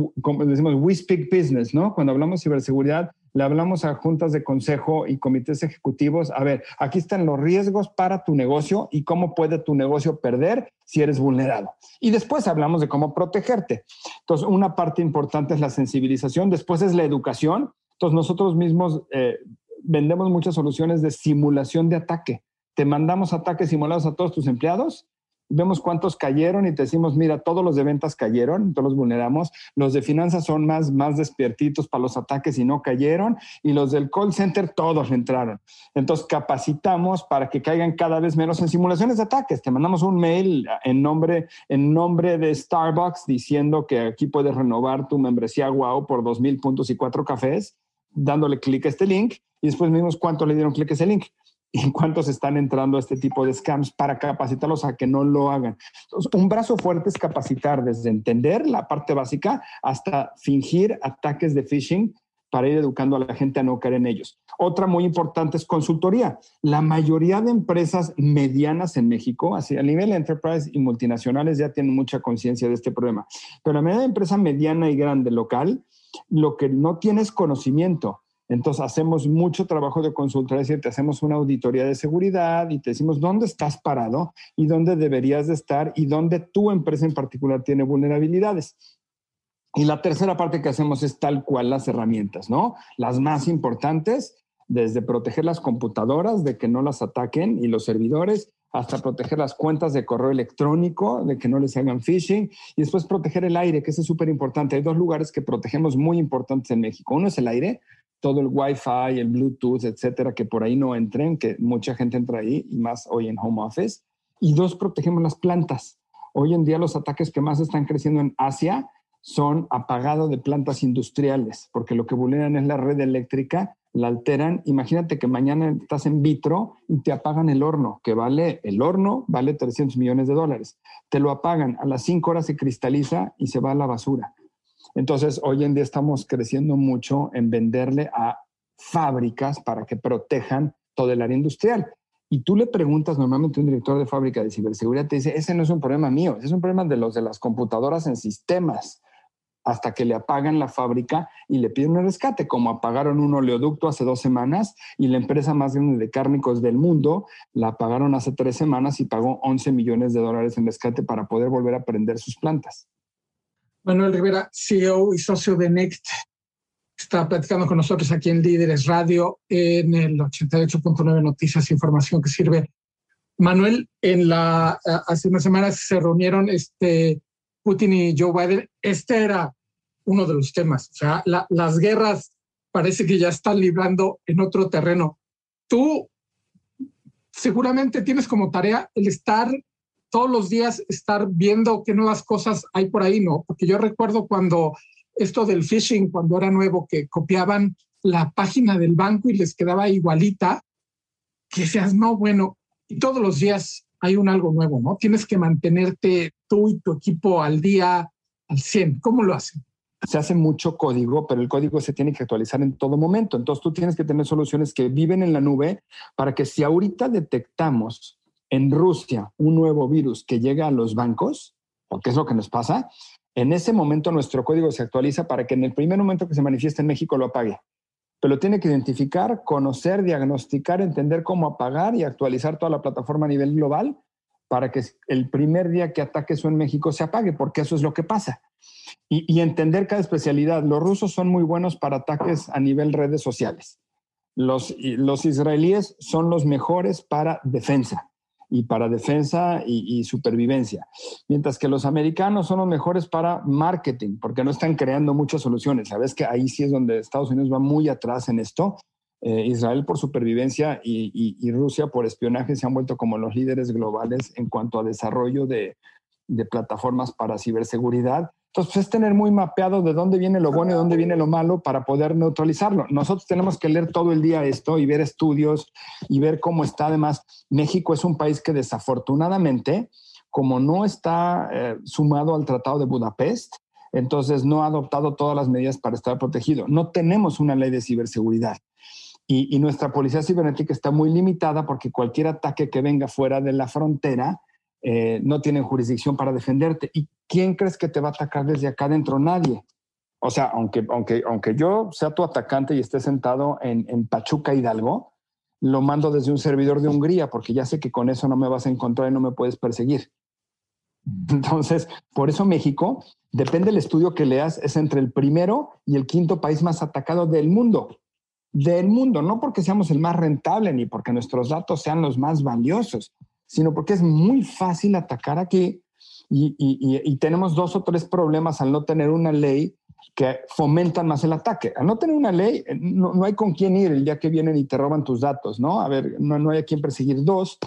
Speaker 6: decimos, we speak business, ¿no? Cuando hablamos de ciberseguridad, le hablamos a juntas de consejo y comités ejecutivos, a ver, aquí están los riesgos para tu negocio y cómo puede tu negocio perder si eres vulnerado. Y después hablamos de cómo protegerte. Entonces, una parte importante es la sensibilización, después es la educación, entonces nosotros mismos eh, vendemos muchas soluciones de simulación de ataque. Te mandamos ataques simulados a todos tus empleados, vemos cuántos cayeron y te decimos, mira, todos los de ventas cayeron, todos los vulneramos, los de finanzas son más, más despiertitos para los ataques y no cayeron, y los del call center todos entraron. Entonces capacitamos para que caigan cada vez menos en simulaciones de ataques. Te mandamos un mail en nombre, en nombre de Starbucks diciendo que aquí puedes renovar tu membresía WOW por dos mil puntos y cuatro cafés dándole clic a este link y después vimos cuánto le dieron clic a ese link y cuántos están entrando a este tipo de scams para capacitarlos a que no lo hagan. Entonces, un brazo fuerte es capacitar desde entender la parte básica hasta fingir ataques de phishing para ir educando a la gente a no caer en ellos. Otra muy importante es consultoría. La mayoría de empresas medianas en México, así a nivel enterprise y multinacionales, ya tienen mucha conciencia de este problema. Pero la mayoría de empresa mediana y grande local, lo que no tienes conocimiento Entonces hacemos mucho trabajo de consulta, es decir, te hacemos una auditoría de seguridad y te decimos dónde estás parado y dónde deberías de estar y dónde tu empresa en particular tiene vulnerabilidades. Y la tercera parte que hacemos es tal cual las herramientas, ¿no? Las más importantes, desde proteger las computadoras de que no las ataquen y los servidores, hasta proteger las cuentas de correo electrónico, de que no les hagan phishing, y después proteger el aire, que es súper importante. Hay dos lugares que protegemos muy importantes en México. Uno es el aire, todo el Wi-Fi, el Bluetooth, etcétera, que por ahí no entren, que mucha gente entra ahí, y más hoy en home office. Y dos, protegemos las plantas. Hoy en día los ataques que más están creciendo en Asia son apagado de plantas industriales, porque lo que vulneran es la red eléctrica la alteran. Imagínate que mañana estás en vitro y te apagan el horno, que vale, el horno vale 300 millones de dólares. Te lo apagan, a las 5 horas se cristaliza y se va a la basura. Entonces, hoy en día estamos creciendo mucho en venderle a fábricas para que protejan todo el área industrial. Y tú le preguntas normalmente a un director de fábrica de ciberseguridad, te dice, ese no es un problema mío, ese es un problema de los de las computadoras en sistemas hasta que le apagan la fábrica y le piden un rescate, como apagaron un oleoducto hace dos semanas y la empresa más grande de cárnicos del mundo la apagaron hace tres semanas y pagó 11 millones de dólares en rescate para poder volver a prender sus plantas.
Speaker 3: Manuel Rivera, CEO y socio de Next, está platicando con nosotros aquí en Líderes Radio en el 88.9 Noticias, información que sirve. Manuel, en la, hace unas semanas se reunieron este, Putin y Joe Biden, este era uno de los temas. O sea, las guerras parece que ya están librando en otro terreno. Tú seguramente tienes como tarea el estar todos los días, estar viendo qué nuevas cosas hay por ahí, ¿no? Porque yo recuerdo cuando esto del phishing, cuando era nuevo, que copiaban la página del banco y les quedaba igualita, que seas, no, bueno, y todos los días hay un algo nuevo, ¿no? Tienes que mantenerte tú y tu equipo al día, al 100. ¿Cómo lo hacen?
Speaker 6: Se hace mucho código, pero el código se tiene que actualizar en todo momento. Entonces tú tienes que tener soluciones que viven en la nube para que si ahorita detectamos en Rusia un nuevo virus que llega a los bancos, porque es lo que nos pasa, en ese momento nuestro código se actualiza para que en el primer momento que se manifieste en México lo apague pero tiene que identificar, conocer, diagnosticar, entender cómo apagar y actualizar toda la plataforma a nivel global para que el primer día que ataque eso en México se apague, porque eso es lo que pasa. Y, entender cada especialidad. Los rusos son muy buenos para ataques a nivel redes sociales. Los, los israelíes son los mejores para defensa y para defensa y, supervivencia. Mientras que los americanos son los mejores para marketing, porque no están creando muchas soluciones. Sabes que ahí sí es donde Estados Unidos va muy atrás en esto. Eh, Israel por supervivencia y, Rusia por espionaje se han vuelto como los líderes globales en cuanto a desarrollo de, plataformas para ciberseguridad entonces, es tener muy mapeado de dónde viene lo bueno y dónde viene lo malo para poder neutralizarlo. Nosotros tenemos que leer todo el día esto y ver estudios y ver cómo está. Además, México es un país que desafortunadamente, como no está eh, sumado al Tratado de Budapest, entonces no ha adoptado todas las medidas para estar protegido. No tenemos una ley de ciberseguridad. Y, nuestra policía cibernética está muy limitada porque cualquier ataque que venga fuera de la frontera eh, no tienen jurisdicción para defenderte. ¿Y quién crees que te va a atacar desde acá adentro? Nadie. O sea, aunque, aunque, aunque yo sea tu atacante y esté sentado en, en Pachuca Hidalgo, lo mando desde un servidor de Hungría porque ya sé que con eso no me vas a encontrar y no me puedes perseguir. Entonces, por eso México, depende del estudio que leas, es entre el primero y el quinto país más atacado del mundo. Del mundo, no porque seamos el más rentable ni porque nuestros datos sean los más valiosos, sino porque es muy fácil atacar aquí y, tenemos dos o tres problemas al no tener una ley que fomentan más el ataque. Al no tener una ley, eh, no, hay con quién ir el día que vienen y te roban tus datos, ¿no? A ver, no, no hay a quién perseguir. Dos,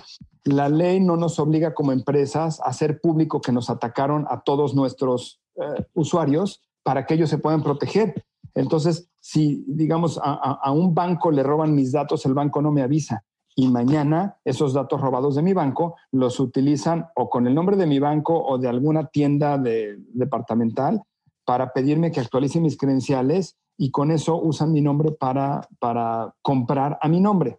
Speaker 6: la ley no nos obliga como empresas a hacer público que nos atacaron a todos nuestros eh, usuarios para que ellos se puedan proteger. Entonces, si, digamos, a, un banco le roban mis datos, el banco no me avisa y mañana esos datos robados de mi banco los utilizan o con el nombre de mi banco o de alguna tienda de, departamental para pedirme que actualice mis credenciales y con eso usan mi nombre para, para comprar a mi nombre.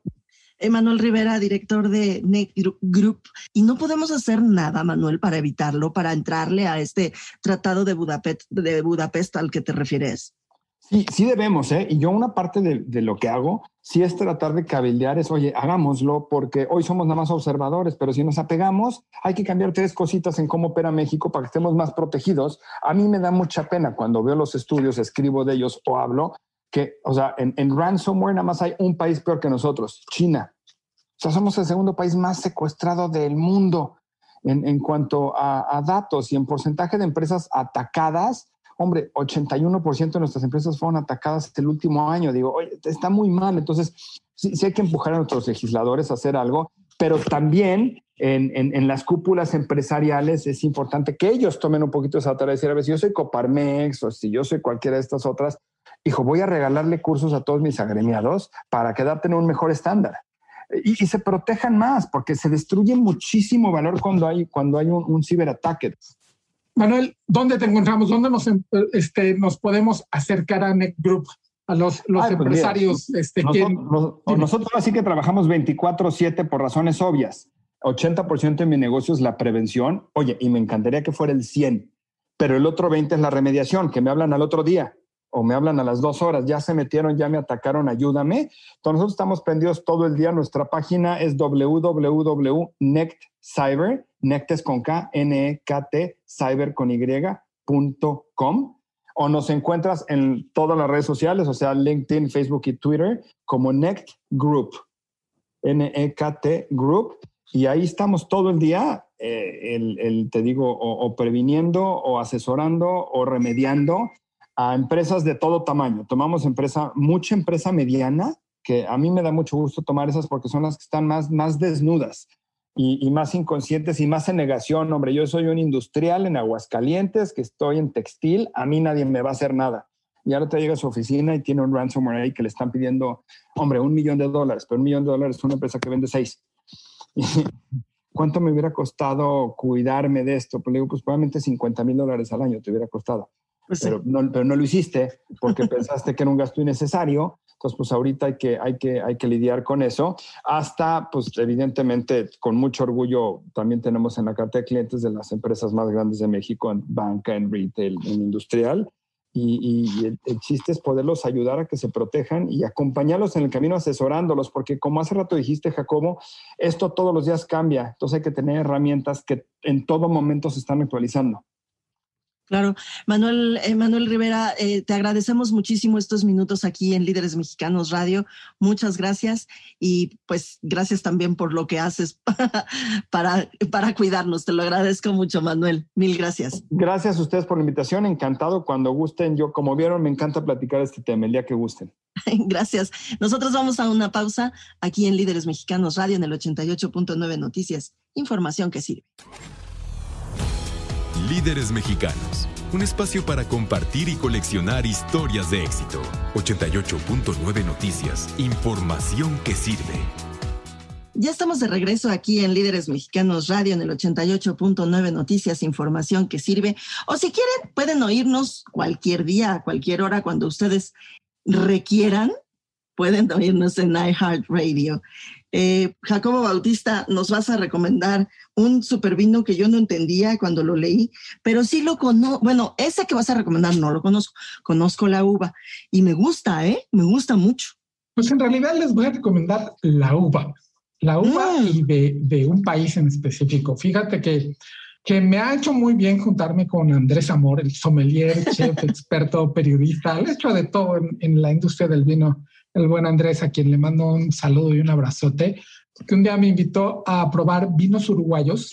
Speaker 2: Emanuel Rivera, director de NET Group, y no podemos hacer nada, Manuel, para evitarlo, para entrarle a este tratado de Budapest, de Budapest al que te refieres.
Speaker 6: Sí, sí debemos, ¿eh? Y yo una parte de, lo que hago, sí es tratar de cabildear, es, oye, hagámoslo porque hoy somos nada más observadores, pero si nos apegamos, hay que cambiar tres cositas en cómo opera México para que estemos más protegidos. A mí me da mucha pena cuando veo los estudios, escribo de ellos o hablo, que, o sea, en, ransomware nada más hay un país peor que nosotros, China. O sea, somos el segundo país más secuestrado del mundo en, cuanto a, a datos y en porcentaje de empresas atacadas hombre, 81% de nuestras empresas fueron atacadas el último año. Digo, oye, está muy mal. Entonces, sí, hay que empujar a nuestros legisladores a hacer algo, pero también en, las cúpulas empresariales es importante que ellos tomen un poquito esa tarea de decir, a ver, si yo soy Coparmex o si yo soy cualquiera de estas otras, hijo, voy a regalarle cursos a todos mis agremiados para que adapten un mejor estándar. Y, se protejan más, porque se destruye muchísimo valor cuando hay, cuando hay un, un ciberataque.
Speaker 3: Manuel, ¿dónde te encontramos? ¿Dónde nos, em, este, nos podemos acercar a Neck Group? A los, los pues empresarios. este,
Speaker 6: nosotros, nosotros así que trabajamos 24/7 por razones obvias. 80% de mi negocio es la prevención. Oye, y me encantaría que fuera el 100, pero el otro 20 es la remediación, que me hablan al otro día o me hablan a las dos horas, ya se metieron, ya me atacaron, ayúdame. Entonces nosotros estamos prendidos todo el día. Nuestra página es www.nectcyber, Nect con K, N-E-K-T, cyber con Y.com. O nos encuentras en todas las redes sociales, o sea, LinkedIn, Facebook y Twitter, como Nect Group, N-E-K-T Group. Y ahí estamos todo el día, eh, el, te digo, o previniendo, o asesorando, o remediando a empresas de todo tamaño. Tomamos empresa, mucha empresa mediana, que a mí me da mucho gusto tomar esas porque son las que están más, más desnudas y, más inconscientes y más en negación. Hombre, yo soy un industrial en Aguascalientes, que estoy en textil, a mí nadie me va a hacer nada. Y ahora te llega a su oficina y tiene un ransomware ahí que le están pidiendo, hombre, un millón de dólares, pero un millón de dólares es una empresa que vende seis. ¿Cuánto me hubiera costado cuidarme de esto? Pues le digo, pues probablemente 50 mil dólares al año te hubiera costado. Pues pero, no, pero, no, lo hiciste porque pensaste que era un gasto innecesario. Entonces, pues ahorita hay que, hay, que, hay que lidiar con eso. Hasta, pues evidentemente, con mucho orgullo, también tenemos en la carta de clientes de las empresas más grandes de México en banca, en retail, en industrial. Y, y, el, chiste es poderlos ayudar a que se protejan y acompañarlos en el camino asesorándolos, porque como hace rato dijiste, Jacobo, esto todos los días cambia. Entonces hay que tener herramientas que en todo momento se están actualizando.
Speaker 2: Claro, Manuel, eh, Manuel Rivera, eh, te agradecemos muchísimo estos minutos aquí en Líderes Mexicanos Radio. Muchas gracias y pues gracias también por lo que haces para, para cuidarnos. Te lo agradezco mucho, Manuel. Mil gracias.
Speaker 6: Gracias a ustedes por la invitación. Encantado cuando gusten. Yo, como vieron, me encanta platicar este tema el día que gusten.
Speaker 2: gracias. Nosotros vamos a una pausa aquí en Líderes Mexicanos Radio en el 88.9 Noticias. Información que sirve.
Speaker 1: Líderes Mexicanos, un espacio para compartir y coleccionar historias de éxito. 88.9 Noticias, información que sirve.
Speaker 2: Ya estamos de regreso aquí en Líderes Mexicanos Radio en el 88.9 Noticias, información que sirve. O si quieren, pueden oírnos cualquier día, a cualquier hora, cuando ustedes requieran, pueden oírnos en iHeartRadio. Eh, Jacobo Bautista, nos vas a recomendar un super vino que yo no entendía cuando lo leí, pero sí lo conozco. Bueno, ese que vas a recomendar no lo conozco. Conozco la uva y me gusta, ¿eh? Me gusta mucho.
Speaker 3: Pues en realidad les voy a recomendar la uva. La uva mm. y de, un país en específico. Fíjate que que me ha hecho muy bien juntarme con Andrés Amor, el sommelier, chef, experto, periodista, el hecho de todo en, la industria del vino el buen Andrés, a quien le mando un saludo y un abrazote, que un día me invitó a probar vinos uruguayos.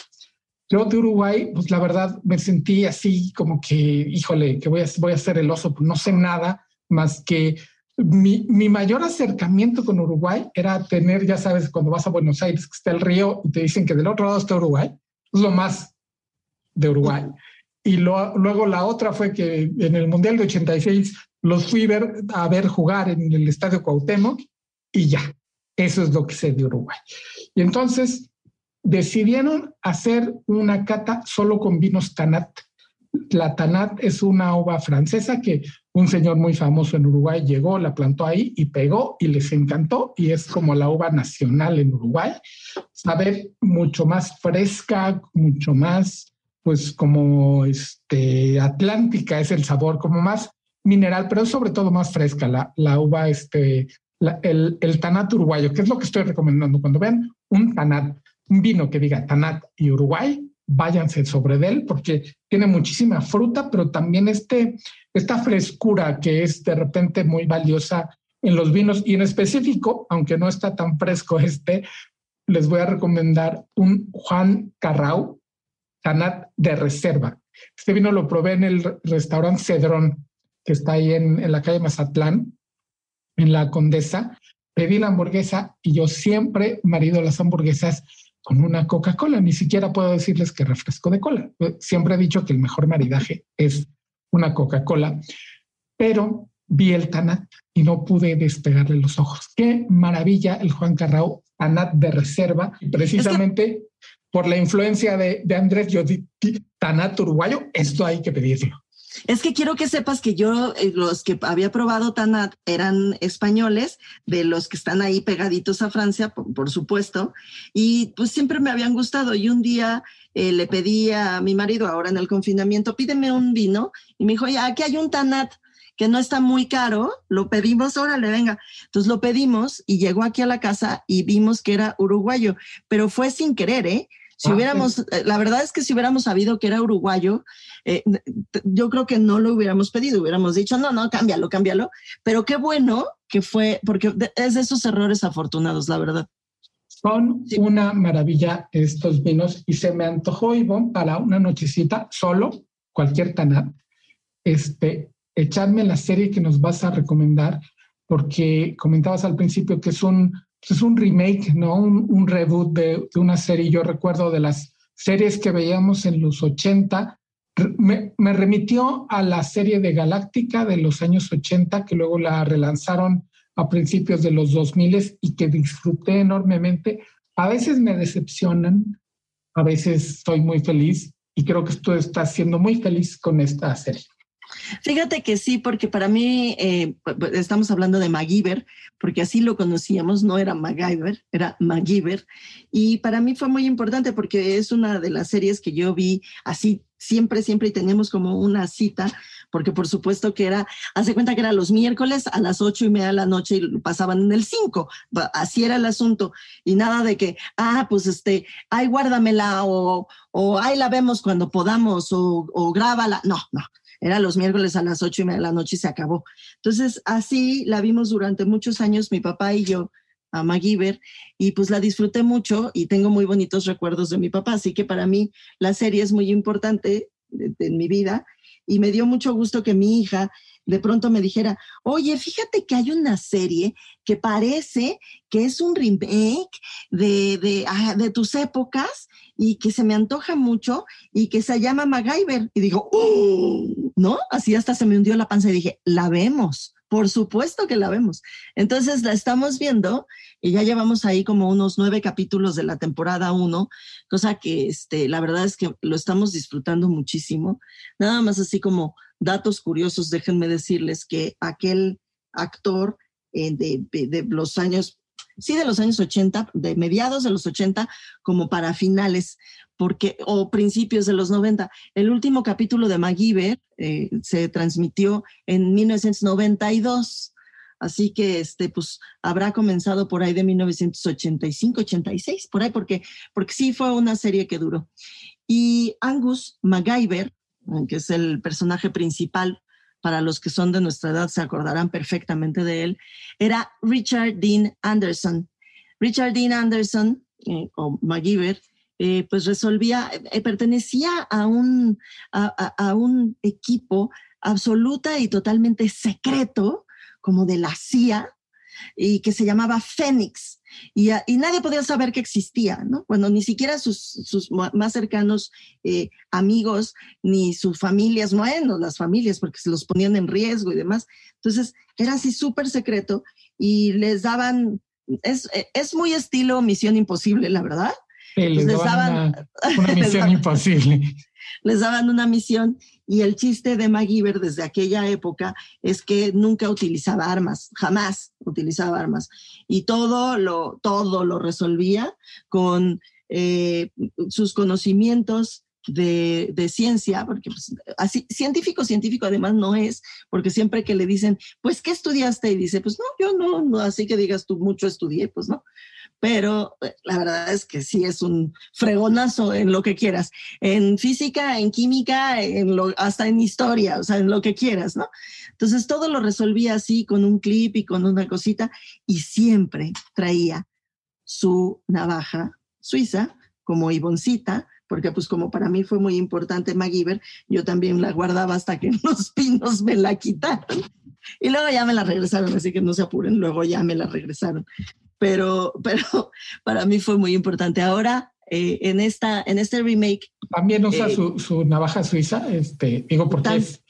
Speaker 3: Yo de Uruguay, pues la verdad me sentí así como que, híjole, que voy a, voy a ser el oso, pues no sé nada más que mi, mi, mayor acercamiento con Uruguay era tener, ya sabes, cuando vas a Buenos Aires, que está el río y te dicen que del otro lado está Uruguay, es lo más de Uruguay. Y luego la otra fue que en el Mundial de 86 los fui a ver jugar en el Estadio Cuauhtémoc y ya, eso es lo que sé de Uruguay. Y entonces decidieron hacer una cata solo con vinos Tanat. La Tanat es una uva francesa que un señor muy famoso en Uruguay llegó, la plantó ahí y pegó y les encantó y es como la uva nacional en Uruguay. Sabe mucho más fresca, mucho más, pues como este, atlántica es el sabor, como más mineral, pero es sobre todo más fresca, la, la uva, este, el, el tanat uruguayo, que es lo que estoy recomendando. Cuando vean un tanat, un vino que diga tanat y Uruguay, váyanse sobre él porque tiene muchísima fruta, pero también este, esta frescura que es de repente muy valiosa en los vinos y en específico, aunque no está tan fresco este, les voy a recomendar un Juan Carrao Tanat de reserva. Este vino lo probé en el restaurante Cedrón, que está ahí en, en la calle Mazatlán, en la Condesa. Pedí la hamburguesa y yo siempre marido las hamburguesas con una Coca-Cola. Ni siquiera puedo decirles que refresco de cola. Siempre he dicho que el mejor maridaje es una Coca-Cola, pero vi el Tanat y no pude despegarle los ojos. Qué maravilla el Juan Carrao Tanat de reserva, precisamente por la influencia de, de Andrés Yoditi, Tanat uruguayo, esto hay que pedirlo.
Speaker 2: Es que quiero que sepas que yo, eh, los que había probado Tanat eran españoles, de los que están ahí pegaditos a Francia, por, supuesto, y pues siempre me habían gustado. Y un día eh, le pedí a mi marido, ahora en el confinamiento, pídeme un vino, y me dijo, ya, aquí hay un Tanat que no está muy caro, lo pedimos, órale, venga. Entonces lo pedimos y llegó aquí a la casa y vimos que era uruguayo, pero fue sin querer, ¿eh? Si ah, hubiéramos, eh, la verdad es que si hubiéramos sabido que era uruguayo, eh, yo creo que no lo hubiéramos pedido, hubiéramos dicho, no, no, cámbialo, cámbialo. Pero qué bueno que fue, porque es de esos errores afortunados, la verdad.
Speaker 3: Son una maravilla estos vinos y se me antojó, Ivonne, para una nochecita, solo, cualquier tanat, este, echarme la serie que nos vas a recomendar, porque comentabas al principio que es un es un remake, ¿no? Un, reboot de, una serie. Yo recuerdo de las series que veíamos en los 80. Me, remitió a la serie de Galáctica de los años 80, que luego la relanzaron a principios de los 2000 y que disfruté enormemente. A veces me decepcionan, a veces estoy muy feliz y creo que tú estás siendo muy feliz con esta serie.
Speaker 2: Fíjate que sí, porque para mí eh, estamos hablando de MacGyver, porque así lo conocíamos, no era MacGyver, era MacGyver. Y para mí fue muy importante porque es una de las series que yo vi así siempre, siempre y teníamos como una cita, porque por supuesto que era, hace cuenta que era los miércoles a las ocho y media de la noche y pasaban en el cinco, así era el asunto, y nada de que, ah, pues este, ay, guárdamela o, o ay, la vemos cuando podamos o, o grábala, no, no, era los miércoles a las ocho y media de la noche y se acabó. Entonces, así la vimos durante muchos años, mi papá y yo, a MacGyver, y pues la disfruté mucho y tengo muy bonitos recuerdos de mi papá. Así que para mí la serie es muy importante en mi vida y me dio mucho gusto que mi hija de pronto me dijera, oye, fíjate que hay una serie que parece que es un remake de, de, ah, de tus épocas y que se me antoja mucho y que se llama MacGyver. Y digo, ¡Oh! ¿no? Así hasta se me hundió la panza y dije, la vemos. Por supuesto que la vemos. Entonces la estamos viendo y ya llevamos ahí como unos nueve capítulos de la temporada uno, cosa que este, la verdad es que lo estamos disfrutando muchísimo. Nada más así como datos curiosos, déjenme decirles que aquel actor eh, de, los años sí de los años 80, de mediados de los 80 como para finales, porque, o principios de los 90. El último capítulo de MacGyver eh, se transmitió en 1992. Así que este, pues, habrá comenzado por ahí de 1985, 86, por ahí, porque, porque sí fue una serie que duró. Y Angus MacGyver, que es el personaje principal para los que son de nuestra edad se acordarán perfectamente de él, era Richard Dean Anderson. Richard Dean Anderson, eh, o MacGyver, eh, pues resolvía, eh, pertenecía a un, a, un equipo absoluta y totalmente secreto, como de la CIA, y que se llamaba Fénix. Y, nadie podía saber que existía, ¿no? Bueno, ni siquiera sus, más cercanos eh, amigos, ni sus familias, bueno, las familias, porque se los ponían en riesgo y demás. Entonces, era así súper secreto y les daban, es, es muy estilo Misión Imposible, la verdad.
Speaker 3: les, daban, una, misión imposible.
Speaker 2: Les daban una misión y el chiste de MacGyver desde aquella época es que nunca utilizaba armas, jamás utilizaba armas. Y todo lo, todo lo resolvía con eh, sus conocimientos de, ciencia, porque pues, así, científico, científico además no es, porque siempre que le dicen, pues, ¿qué estudiaste? Y dice, pues no, yo no, no así que digas tú mucho estudié, pues no. Pero eh, la verdad es que sí es un fregonazo en lo que quieras, en física, en química, en lo, hasta en historia, o sea, en lo que quieras, ¿no? Entonces todo lo resolvía así con un clip y con una cosita y siempre traía su navaja suiza como Ivoncita, porque pues como para mí fue muy importante MacGyver, yo también la guardaba hasta que los pinos me la quitaron. Y luego ya me la regresaron, así que no se apuren, luego ya me la regresaron. Pero, pero para mí fue muy importante. Ahora, eh, en, esta, en este remake...
Speaker 3: También usa eh, su, navaja suiza, este, digo, porque es,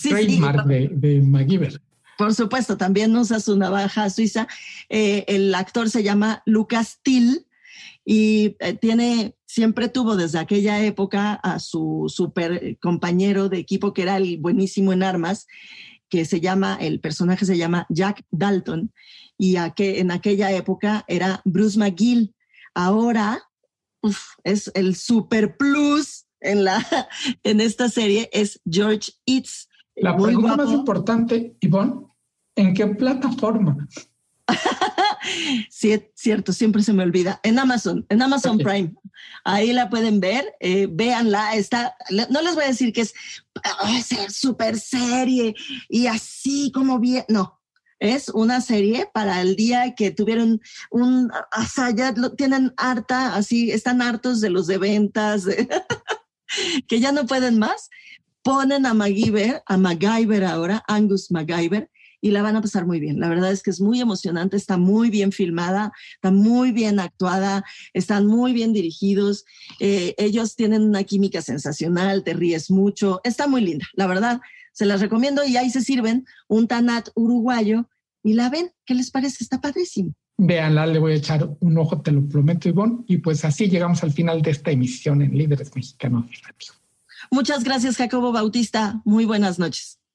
Speaker 3: trademark de, de MacGyver.
Speaker 2: Por supuesto, también usa su navaja suiza. Eh, el actor se llama Lucas Till y eh, tiene, siempre tuvo desde aquella época a su super compañero de equipo que era el buenísimo en armas, que se llama, el personaje se llama Jack Dalton, y que en aquella época era Bruce McGill. Ahora es el super plus en, la, en esta serie, es George Eats.
Speaker 3: La pregunta más importante, Ivonne, ¿en qué plataforma?
Speaker 2: sí, cierto, siempre se me olvida. En Amazon, en Amazon Prime. Ahí la pueden ver, eh, véanla. Está, no les voy a decir que es súper serie y así como bien, no. Es una serie para el día que tuvieron un, o sea, ya lo tienen harta, así, están hartos de los de ventas, que ya no pueden más. Ponen a MacGyver, a MacGyver ahora, Angus MacGyver, y la van a pasar muy bien. La verdad es que es muy emocionante, está muy bien filmada, está muy bien actuada, están muy bien dirigidos. Eh, ellos tienen una química sensacional, te ríes mucho, está muy linda, la verdad. Se las recomiendo y ahí se sirven un tanat uruguayo y la ven. ¿Qué les parece? Está padrísimo.
Speaker 3: Véanla, le voy a echar un ojo, te lo prometo, Ivonne. Y pues así llegamos al final de esta emisión en Líderes Mexicanos
Speaker 2: Muchas gracias, Jacobo Bautista. Muy buenas noches.